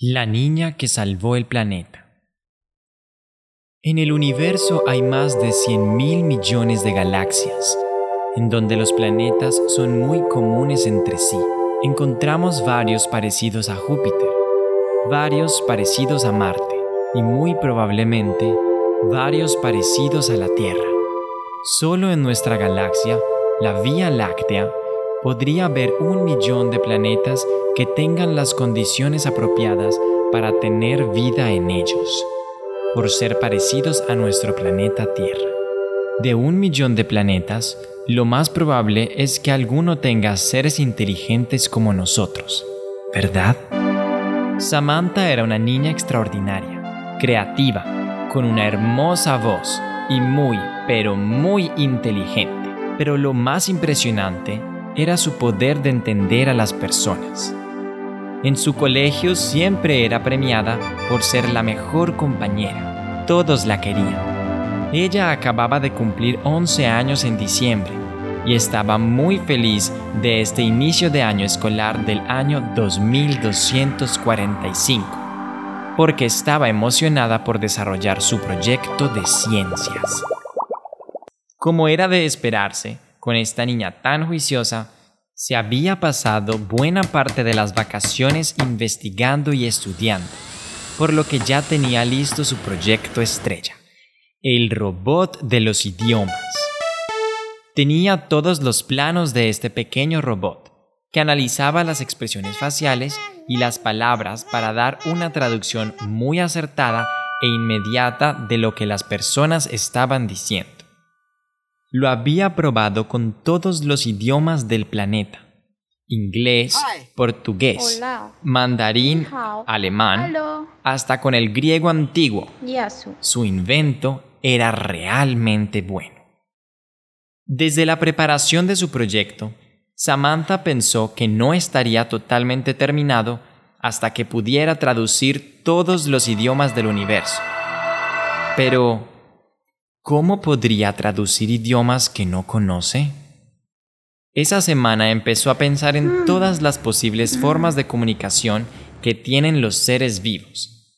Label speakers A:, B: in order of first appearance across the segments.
A: La niña que salvó el planeta. En el universo hay más de 100 mil millones de galaxias, en donde los planetas son muy comunes entre sí. Encontramos varios parecidos a Júpiter, varios parecidos a Marte y muy probablemente varios parecidos a la Tierra. Solo en nuestra galaxia, la Vía Láctea, podría haber un millón de planetas que tengan las condiciones apropiadas para tener vida en ellos, por ser parecidos a nuestro planeta Tierra. De un millón de planetas, lo más probable es que alguno tenga seres inteligentes como nosotros, ¿verdad? Samantha era una niña extraordinaria, creativa, con una hermosa voz y muy, pero muy inteligente. Pero lo más impresionante era su poder de entender a las personas. En su colegio siempre era premiada por ser la mejor compañera. Todos la querían. Ella acababa de cumplir 11 años en diciembre y estaba muy feliz de este inicio de año escolar del año 2245, porque estaba emocionada por desarrollar su proyecto de ciencias. Como era de esperarse, con esta niña tan juiciosa, se había pasado buena parte de las vacaciones investigando y estudiando, por lo que ya tenía listo su proyecto estrella, el robot de los idiomas. Tenía todos los planos de este pequeño robot, que analizaba las expresiones faciales y las palabras para dar una traducción muy acertada e inmediata de lo que las personas estaban diciendo lo había probado con todos los idiomas del planeta. Inglés, portugués, mandarín, alemán, hasta con el griego antiguo. Su invento era realmente bueno. Desde la preparación de su proyecto, Samantha pensó que no estaría totalmente terminado hasta que pudiera traducir todos los idiomas del universo. Pero, ¿Cómo podría traducir idiomas que no conoce? Esa semana empezó a pensar en todas las posibles formas de comunicación que tienen los seres vivos.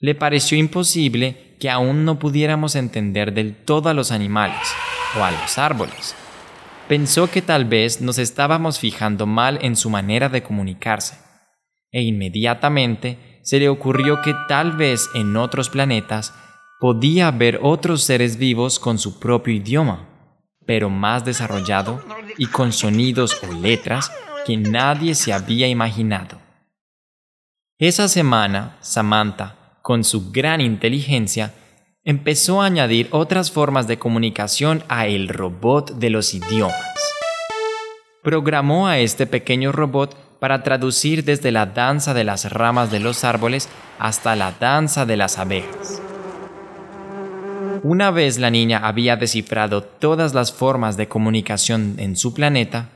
A: Le pareció imposible que aún no pudiéramos entender del todo a los animales o a los árboles. Pensó que tal vez nos estábamos fijando mal en su manera de comunicarse, e inmediatamente se le ocurrió que tal vez en otros planetas podía haber otros seres vivos con su propio idioma, pero más desarrollado y con sonidos o letras que nadie se había imaginado. Esa semana, Samantha, con su gran inteligencia, empezó a añadir otras formas de comunicación a el robot de los idiomas. Programó a este pequeño robot para traducir desde la danza de las ramas de los árboles hasta la danza de las abejas. Una vez la niña había descifrado todas las formas de comunicación en su planeta,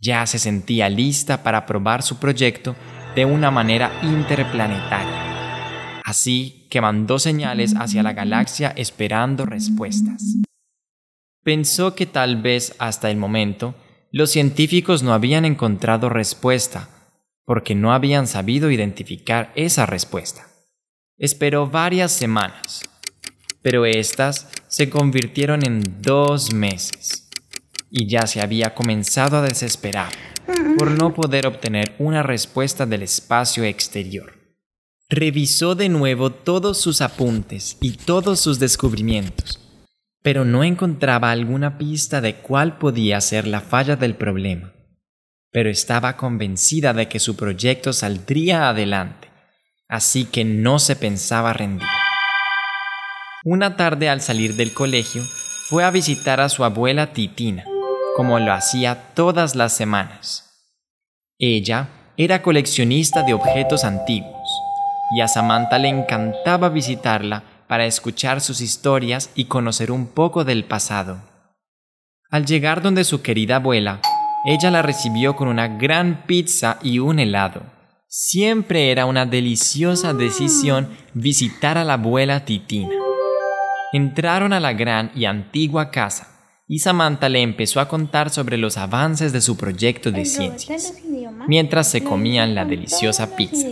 A: ya se sentía lista para probar su proyecto de una manera interplanetaria. Así que mandó señales hacia la galaxia esperando respuestas. Pensó que tal vez hasta el momento los científicos no habían encontrado respuesta porque no habían sabido identificar esa respuesta. Esperó varias semanas pero éstas se convirtieron en dos meses y ya se había comenzado a desesperar por no poder obtener una respuesta del espacio exterior. Revisó de nuevo todos sus apuntes y todos sus descubrimientos, pero no encontraba alguna pista de cuál podía ser la falla del problema. Pero estaba convencida de que su proyecto saldría adelante, así que no se pensaba rendir. Una tarde al salir del colegio, fue a visitar a su abuela Titina, como lo hacía todas las semanas. Ella era coleccionista de objetos antiguos, y a Samantha le encantaba visitarla para escuchar sus historias y conocer un poco del pasado. Al llegar donde su querida abuela, ella la recibió con una gran pizza y un helado. Siempre era una deliciosa decisión visitar a la abuela Titina. Entraron a la gran y antigua casa y Samantha le empezó a contar sobre los avances de su proyecto de ciencias, mientras se comían la deliciosa pizza.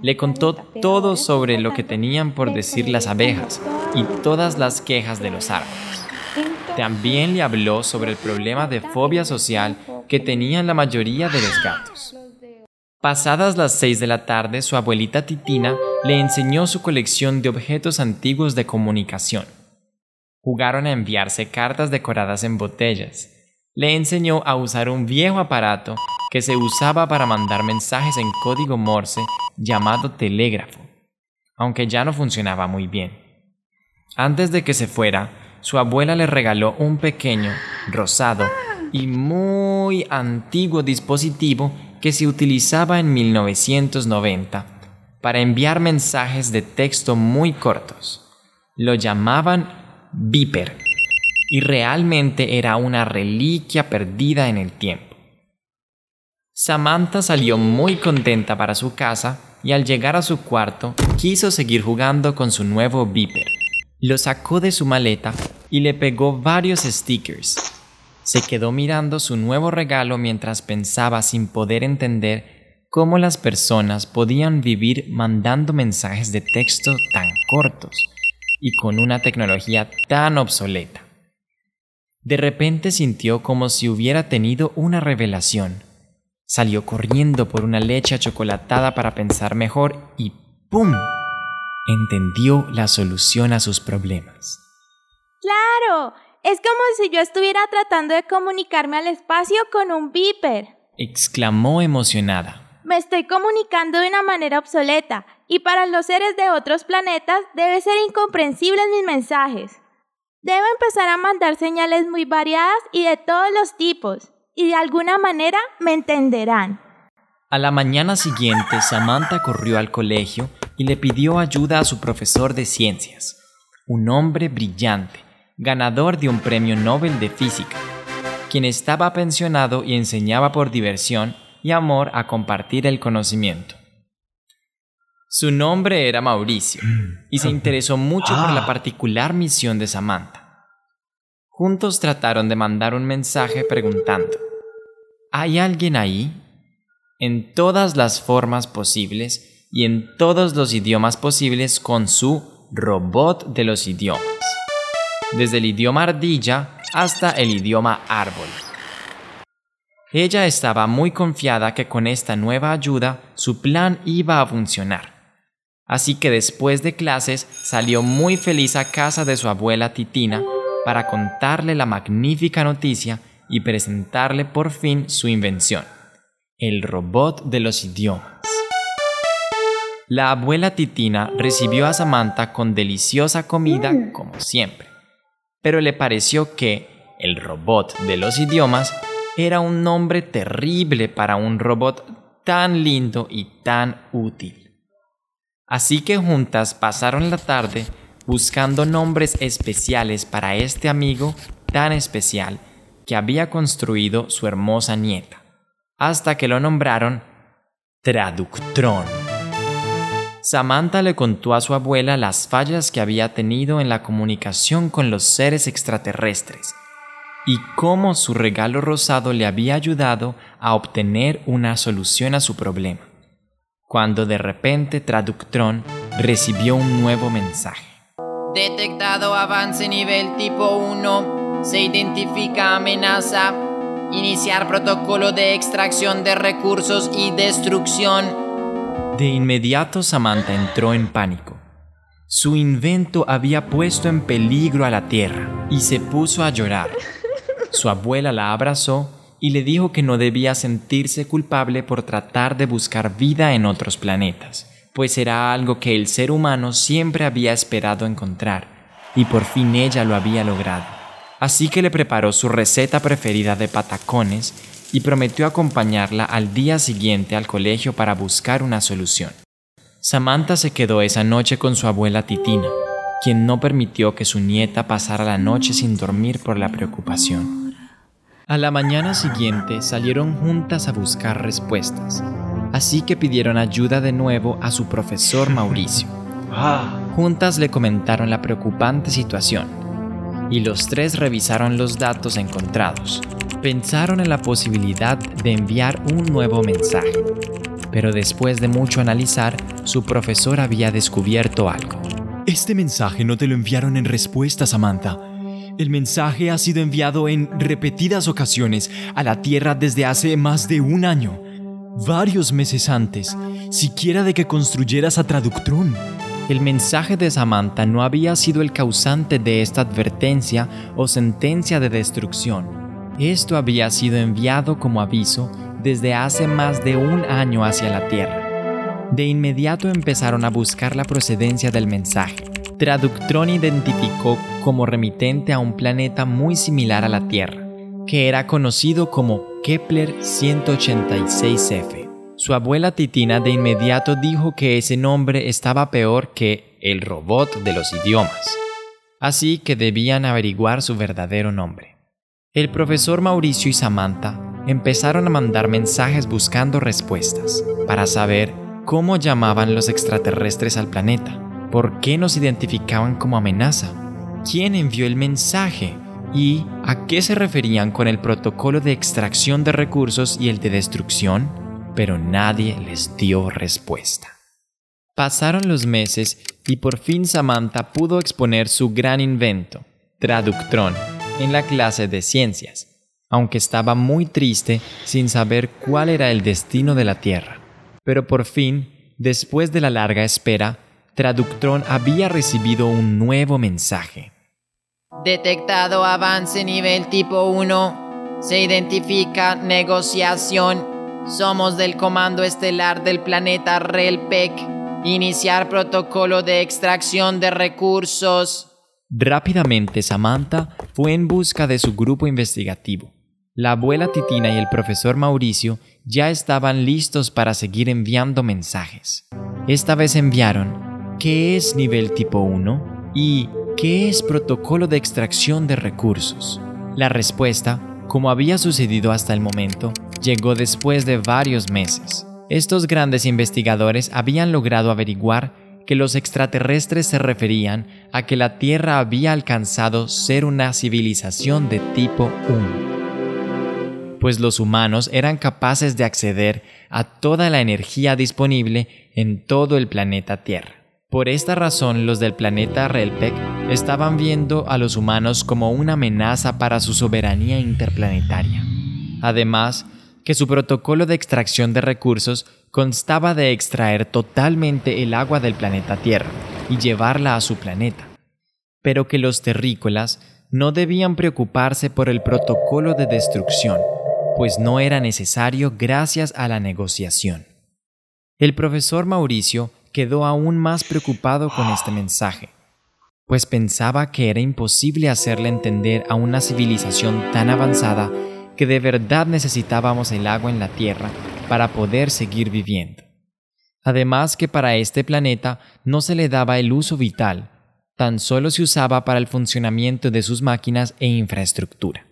A: Le contó todo sobre lo que tenían por decir las abejas y todas las quejas de los árboles. También le habló sobre el problema de fobia social que tenían la mayoría de los gatos. Pasadas las seis de la tarde, su abuelita Titina le enseñó su colección de objetos antiguos de comunicación Jugaron a enviarse cartas decoradas en botellas. Le enseñó a usar un viejo aparato que se usaba para mandar mensajes en código Morse llamado telégrafo, aunque ya no funcionaba muy bien. Antes de que se fuera, su abuela le regaló un pequeño, rosado y muy antiguo dispositivo que se utilizaba en 1990 para enviar mensajes de texto muy cortos. Lo llamaban Viper, y realmente era una reliquia perdida en el tiempo. Samantha salió muy contenta para su casa y al llegar a su cuarto quiso seguir jugando con su nuevo Viper. Lo sacó de su maleta y le pegó varios stickers. Se quedó mirando su nuevo regalo mientras pensaba sin poder entender cómo las personas podían vivir mandando mensajes de texto tan cortos y con una tecnología tan obsoleta. De repente sintió como si hubiera tenido una revelación. Salió corriendo por una leche achocolatada para pensar mejor y ¡pum! entendió la solución a sus problemas.
B: ¡Claro! Es como si yo estuviera tratando de comunicarme al espacio con un viper.
A: exclamó emocionada.
B: Me estoy comunicando de una manera obsoleta y para los seres de otros planetas debe ser incomprensibles mis mensajes. Debo empezar a mandar señales muy variadas y de todos los tipos, y de alguna manera me entenderán.
A: A la mañana siguiente, Samantha corrió al colegio y le pidió ayuda a su profesor de ciencias, un hombre brillante, ganador de un premio Nobel de Física, quien estaba pensionado y enseñaba por diversión y amor a compartir el conocimiento. Su nombre era Mauricio y se interesó mucho por la ah. particular misión de Samantha. Juntos trataron de mandar un mensaje preguntando, ¿hay alguien ahí? En todas las formas posibles y en todos los idiomas posibles con su robot de los idiomas. Desde el idioma ardilla hasta el idioma árbol. Ella estaba muy confiada que con esta nueva ayuda su plan iba a funcionar Así que después de clases salió muy feliz a casa de su abuela Titina para contarle la magnífica noticia y presentarle por fin su invención, el robot de los idiomas. La abuela Titina recibió a Samantha con deliciosa comida como siempre, pero le pareció que el robot de los idiomas era un nombre terrible para un robot tan lindo y tan útil. Así que juntas pasaron la tarde buscando nombres especiales para este amigo tan especial que había construido su hermosa nieta, hasta que lo nombraron Traductrón. Samantha le contó a su abuela las fallas que había tenido en la comunicación con los seres extraterrestres y cómo su regalo rosado le había ayudado a obtener una solución a su problema cuando de repente Traductron recibió un nuevo mensaje.
C: Detectado avance nivel tipo 1. Se identifica amenaza. Iniciar protocolo de extracción de recursos y destrucción.
A: De inmediato Samantha entró en pánico. Su invento había puesto en peligro a la Tierra y se puso a llorar. Su abuela la abrazó y le dijo que no debía sentirse culpable por tratar de buscar vida en otros planetas, pues era algo que el ser humano siempre había esperado encontrar, y por fin ella lo había logrado. Así que le preparó su receta preferida de patacones y prometió acompañarla al día siguiente al colegio para buscar una solución. Samantha se quedó esa noche con su abuela Titina, quien no permitió que su nieta pasara la noche sin dormir por la preocupación. A la mañana siguiente salieron juntas a buscar respuestas, así que pidieron ayuda de nuevo a su profesor Mauricio. Juntas le comentaron la preocupante situación. y los tres revisaron los datos encontrados. Pensaron en la posibilidad de enviar un nuevo mensaje, pero después de mucho analizar, su profesor había descubierto algo.
D: Este mensaje no te lo enviaron en respuesta, Samantha. El mensaje ha sido enviado en repetidas ocasiones a la Tierra desde hace más de un año, varios meses antes, siquiera de que construyeras a Traductron.
A: El mensaje de Samantha no había sido el causante de esta advertencia o sentencia de destrucción. Esto había sido enviado como aviso desde hace más de un año hacia la Tierra. De inmediato empezaron a buscar la procedencia del mensaje. Traductron identificó como remitente a un planeta muy similar a la Tierra, que era conocido como Kepler 186f. Su abuela Titina de inmediato dijo que ese nombre estaba peor que el robot de los idiomas, así que debían averiguar su verdadero nombre. El profesor Mauricio y Samantha empezaron a mandar mensajes buscando respuestas para saber cómo llamaban los extraterrestres al planeta ¿Por qué nos identificaban como amenaza? ¿Quién envió el mensaje? ¿Y a qué se referían con el protocolo de extracción de recursos y el de destrucción? Pero nadie les dio respuesta. Pasaron los meses y por fin Samantha pudo exponer su gran invento, Traductron, en la clase de ciencias, aunque estaba muy triste sin saber cuál era el destino de la Tierra. Pero por fin, después de la larga espera, Traductron había recibido un nuevo mensaje.
C: Detectado avance nivel tipo 1. Se identifica negociación. Somos del Comando Estelar del planeta Relpec. Iniciar protocolo de extracción de recursos.
A: Rápidamente Samantha fue en busca de su grupo investigativo. La abuela Titina y el profesor Mauricio ya estaban listos para seguir enviando mensajes. Esta vez enviaron ¿Qué es nivel tipo 1? ¿Y qué es protocolo de extracción de recursos? La respuesta, como había sucedido hasta el momento, llegó después de varios meses. Estos grandes investigadores habían logrado averiguar que los extraterrestres se referían a que la Tierra había alcanzado ser una civilización de tipo 1, pues los humanos eran capaces de acceder a toda la energía disponible en todo el planeta Tierra. Por esta razón, los del planeta Relpec estaban viendo a los humanos como una amenaza para su soberanía interplanetaria. Además, que su protocolo de extracción de recursos constaba de extraer totalmente el agua del planeta Tierra y llevarla a su planeta, pero que los terrícolas no debían preocuparse por el protocolo de destrucción, pues no era necesario gracias a la negociación. El profesor Mauricio quedó aún más preocupado con este mensaje, pues pensaba que era imposible hacerle entender a una civilización tan avanzada que de verdad necesitábamos el agua en la Tierra para poder seguir viviendo. Además que para este planeta no se le daba el uso vital, tan solo se usaba para el funcionamiento de sus máquinas e infraestructura.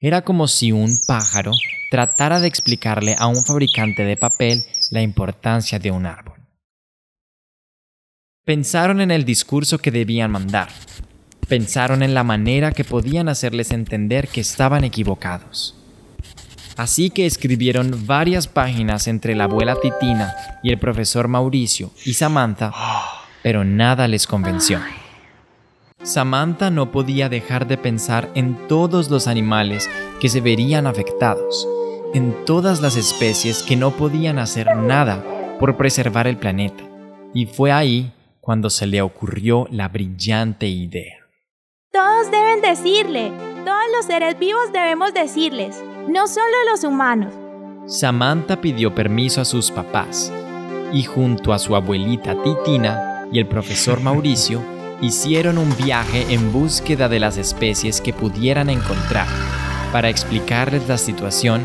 A: Era como si un pájaro tratara de explicarle a un fabricante de papel la importancia de un árbol. Pensaron en el discurso que debían mandar. Pensaron en la manera que podían hacerles entender que estaban equivocados. Así que escribieron varias páginas entre la abuela Titina y el profesor Mauricio y Samantha, pero nada les convenció. Samantha no podía dejar de pensar en todos los animales que se verían afectados, en todas las especies que no podían hacer nada por preservar el planeta. Y fue ahí cuando se le ocurrió la brillante idea.
B: Todos deben decirle, todos los seres vivos debemos decirles, no solo los humanos.
A: Samantha pidió permiso a sus papás y junto a su abuelita Titina y el profesor Mauricio hicieron un viaje en búsqueda de las especies que pudieran encontrar para explicarles la situación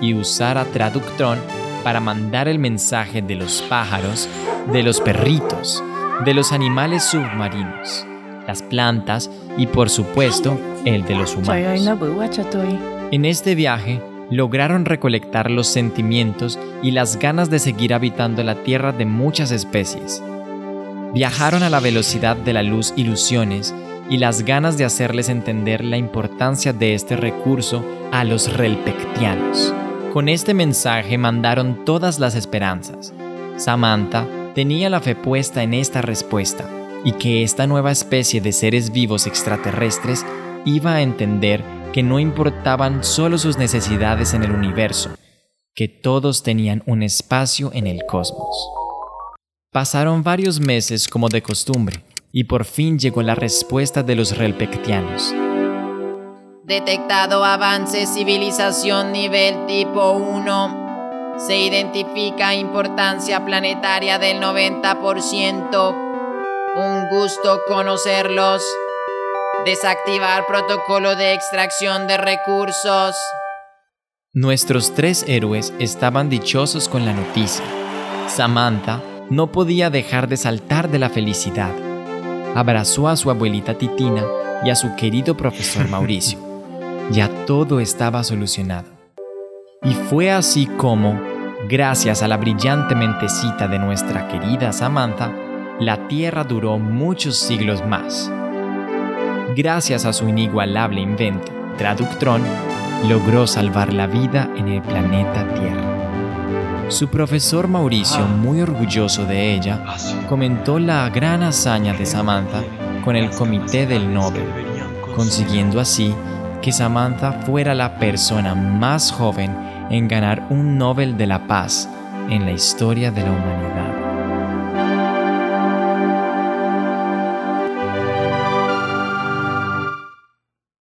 A: y usar a Traductron para mandar el mensaje de los pájaros, de los perritos, de los animales submarinos, las plantas y por supuesto el de los humanos. En este viaje lograron recolectar los sentimientos y las ganas de seguir habitando la Tierra de muchas especies. Viajaron a la velocidad de la luz ilusiones y las ganas de hacerles entender la importancia de este recurso a los relpectianos. Con este mensaje mandaron todas las esperanzas. Samantha tenía la fe puesta en esta respuesta y que esta nueva especie de seres vivos extraterrestres iba a entender que no importaban solo sus necesidades en el universo, que todos tenían un espacio en el cosmos. Pasaron varios meses como de costumbre, y por fin llegó la respuesta de los relpectianos.
C: Detectado avance civilización nivel tipo 1. Se identifica importancia planetaria del 90%. Un gusto conocerlos. Desactivar protocolo de extracción de recursos.
A: Nuestros tres héroes estaban dichosos con la noticia. Samantha no podía dejar de saltar de la felicidad. Abrazó a su abuelita Titina y a su querido profesor Mauricio. Ya todo estaba solucionado. Y fue así como, gracias a la brillante mentecita de nuestra querida Samantha, la Tierra duró muchos siglos más. Gracias a su inigualable invento, Traductron, logró salvar la vida en el planeta Tierra. Su profesor Mauricio, muy orgulloso de ella, comentó la gran hazaña de Samantha con el Comité del Nobel, consiguiendo así que Samantha fuera la persona más joven en ganar un Nobel de la Paz en la historia de la humanidad.